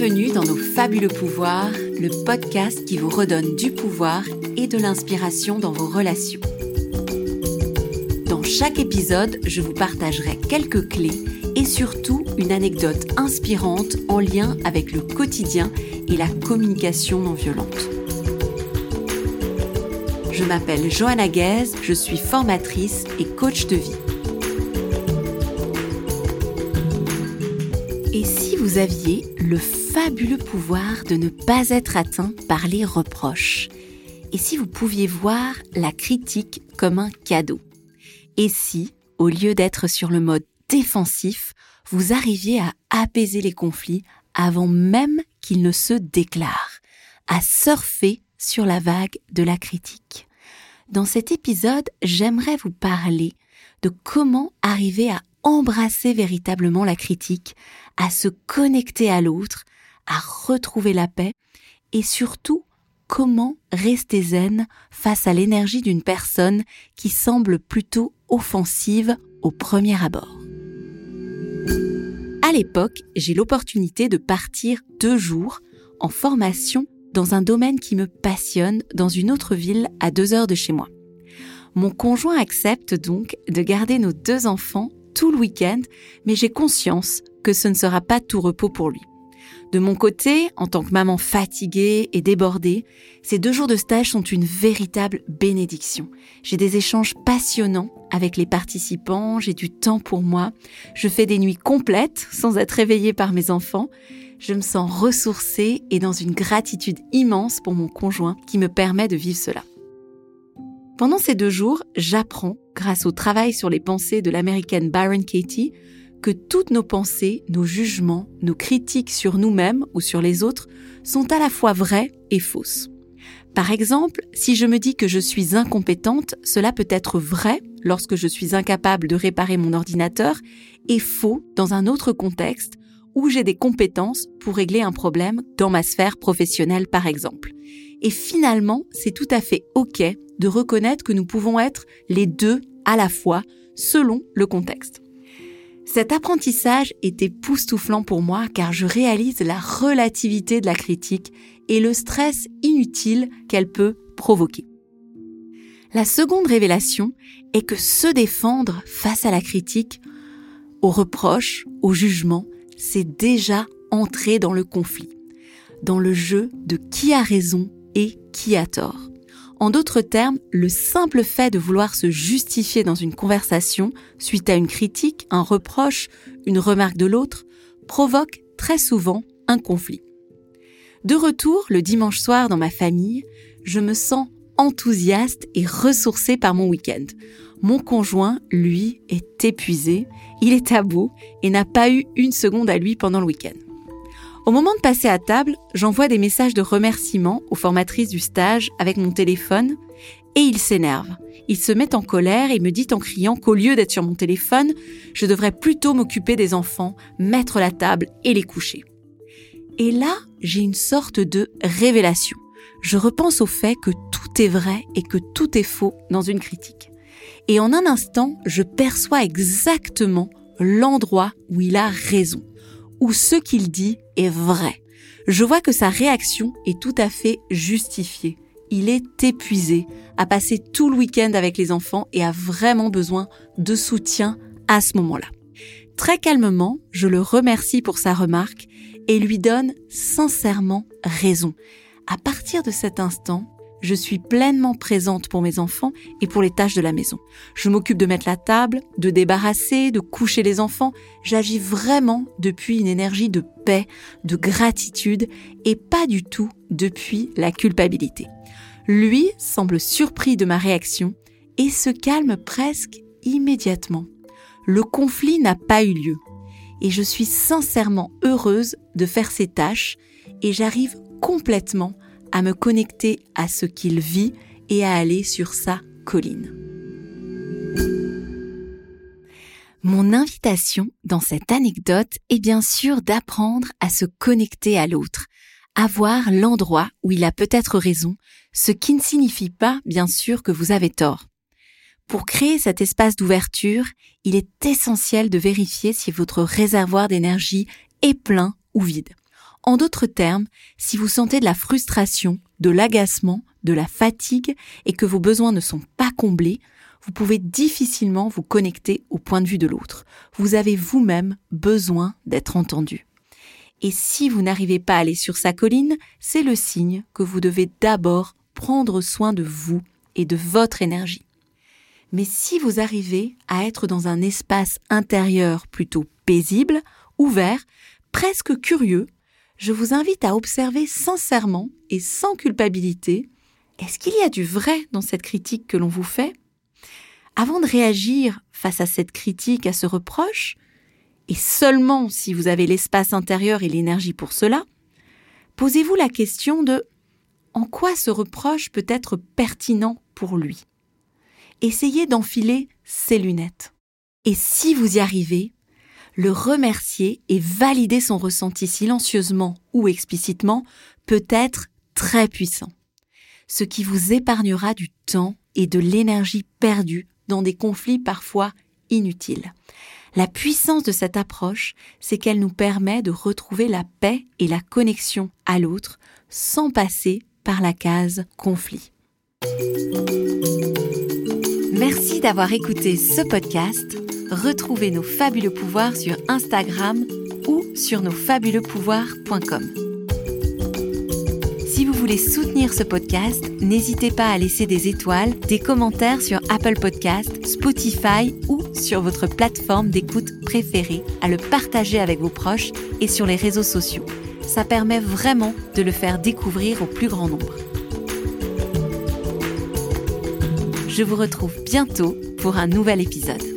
Bienvenue dans nos fabuleux pouvoirs, le podcast qui vous redonne du pouvoir et de l'inspiration dans vos relations. Dans chaque épisode, je vous partagerai quelques clés et surtout une anecdote inspirante en lien avec le quotidien et la communication non violente. Je m'appelle Johanna Guez, je suis formatrice et coach de vie. Et si vous aviez le fabuleux pouvoir de ne pas être atteint par les reproches? Et si vous pouviez voir la critique comme un cadeau? Et si, au lieu d'être sur le mode défensif, vous arriviez à apaiser les conflits avant même qu'ils ne se déclarent, à surfer sur la vague de la critique? Dans cet épisode, j'aimerais vous parler de comment arriver à embrasser véritablement la critique, à se connecter à l'autre, à retrouver la paix et surtout comment rester zen face à l'énergie d'une personne qui semble plutôt offensive au premier abord. À l'époque, j'ai l'opportunité de partir deux jours en formation dans un domaine qui me passionne dans une autre ville à deux heures de chez moi. Mon conjoint accepte donc de garder nos deux enfants tout le week-end, mais j'ai conscience que ce ne sera pas tout repos pour lui. De mon côté, en tant que maman fatiguée et débordée, ces deux jours de stage sont une véritable bénédiction. J'ai des échanges passionnants avec les participants, j'ai du temps pour moi, je fais des nuits complètes sans être réveillée par mes enfants, je me sens ressourcée et dans une gratitude immense pour mon conjoint qui me permet de vivre cela. Pendant ces deux jours, j'apprends, grâce au travail sur les pensées de l'américaine Byron Katie, que toutes nos pensées, nos jugements, nos critiques sur nous-mêmes ou sur les autres sont à la fois vraies et fausses. Par exemple, si je me dis que je suis incompétente, cela peut être vrai lorsque je suis incapable de réparer mon ordinateur et faux dans un autre contexte où j'ai des compétences pour régler un problème dans ma sphère professionnelle par exemple. Et finalement, c'est tout à fait OK de reconnaître que nous pouvons être les deux à la fois selon le contexte. Cet apprentissage est époustouflant pour moi car je réalise la relativité de la critique et le stress inutile qu'elle peut provoquer. La seconde révélation est que se défendre face à la critique, aux reproches, au jugement, c'est déjà entrer dans le conflit, dans le jeu de qui a raison et qui a tort. En d'autres termes, le simple fait de vouloir se justifier dans une conversation suite à une critique, un reproche, une remarque de l'autre, provoque très souvent un conflit. De retour le dimanche soir dans ma famille, je me sens enthousiaste et ressourcée par mon week-end. Mon conjoint, lui, est épuisé, il est à bout et n'a pas eu une seconde à lui pendant le week-end. Au moment de passer à table, j'envoie des messages de remerciement aux formatrices du stage avec mon téléphone et il s'énerve. Il se met en colère et me dit en criant qu'au lieu d'être sur mon téléphone, je devrais plutôt m'occuper des enfants, mettre la table et les coucher. Et là, j'ai une sorte de révélation. Je repense au fait que tout est vrai et que tout est faux dans une critique. Et en un instant, je perçois exactement l'endroit où il a raison où ce qu'il dit est vrai. Je vois que sa réaction est tout à fait justifiée. Il est épuisé, a passé tout le week-end avec les enfants et a vraiment besoin de soutien à ce moment-là. Très calmement, je le remercie pour sa remarque et lui donne sincèrement raison. À partir de cet instant, je suis pleinement présente pour mes enfants et pour les tâches de la maison. Je m'occupe de mettre la table, de débarrasser, de coucher les enfants. J'agis vraiment depuis une énergie de paix, de gratitude et pas du tout depuis la culpabilité. Lui semble surpris de ma réaction et se calme presque immédiatement. Le conflit n'a pas eu lieu et je suis sincèrement heureuse de faire ces tâches et j'arrive complètement à me connecter à ce qu'il vit et à aller sur sa colline. Mon invitation dans cette anecdote est bien sûr d'apprendre à se connecter à l'autre, à voir l'endroit où il a peut-être raison, ce qui ne signifie pas bien sûr que vous avez tort. Pour créer cet espace d'ouverture, il est essentiel de vérifier si votre réservoir d'énergie est plein ou vide. En d'autres termes, si vous sentez de la frustration, de l'agacement, de la fatigue et que vos besoins ne sont pas comblés, vous pouvez difficilement vous connecter au point de vue de l'autre. Vous avez vous-même besoin d'être entendu. Et si vous n'arrivez pas à aller sur sa colline, c'est le signe que vous devez d'abord prendre soin de vous et de votre énergie. Mais si vous arrivez à être dans un espace intérieur plutôt paisible, ouvert, presque curieux, je vous invite à observer sincèrement et sans culpabilité, est-ce qu'il y a du vrai dans cette critique que l'on vous fait? Avant de réagir face à cette critique, à ce reproche, et seulement si vous avez l'espace intérieur et l'énergie pour cela, posez-vous la question de en quoi ce reproche peut être pertinent pour lui? Essayez d'enfiler ses lunettes. Et si vous y arrivez, le remercier et valider son ressenti silencieusement ou explicitement peut être très puissant, ce qui vous épargnera du temps et de l'énergie perdue dans des conflits parfois inutiles. La puissance de cette approche, c'est qu'elle nous permet de retrouver la paix et la connexion à l'autre sans passer par la case conflit. Merci d'avoir écouté ce podcast retrouvez nos fabuleux pouvoirs sur Instagram ou sur nosfabuleuxpouvoirs.com. Si vous voulez soutenir ce podcast, n'hésitez pas à laisser des étoiles, des commentaires sur Apple Podcast, Spotify ou sur votre plateforme d'écoute préférée, à le partager avec vos proches et sur les réseaux sociaux. Ça permet vraiment de le faire découvrir au plus grand nombre. Je vous retrouve bientôt pour un nouvel épisode.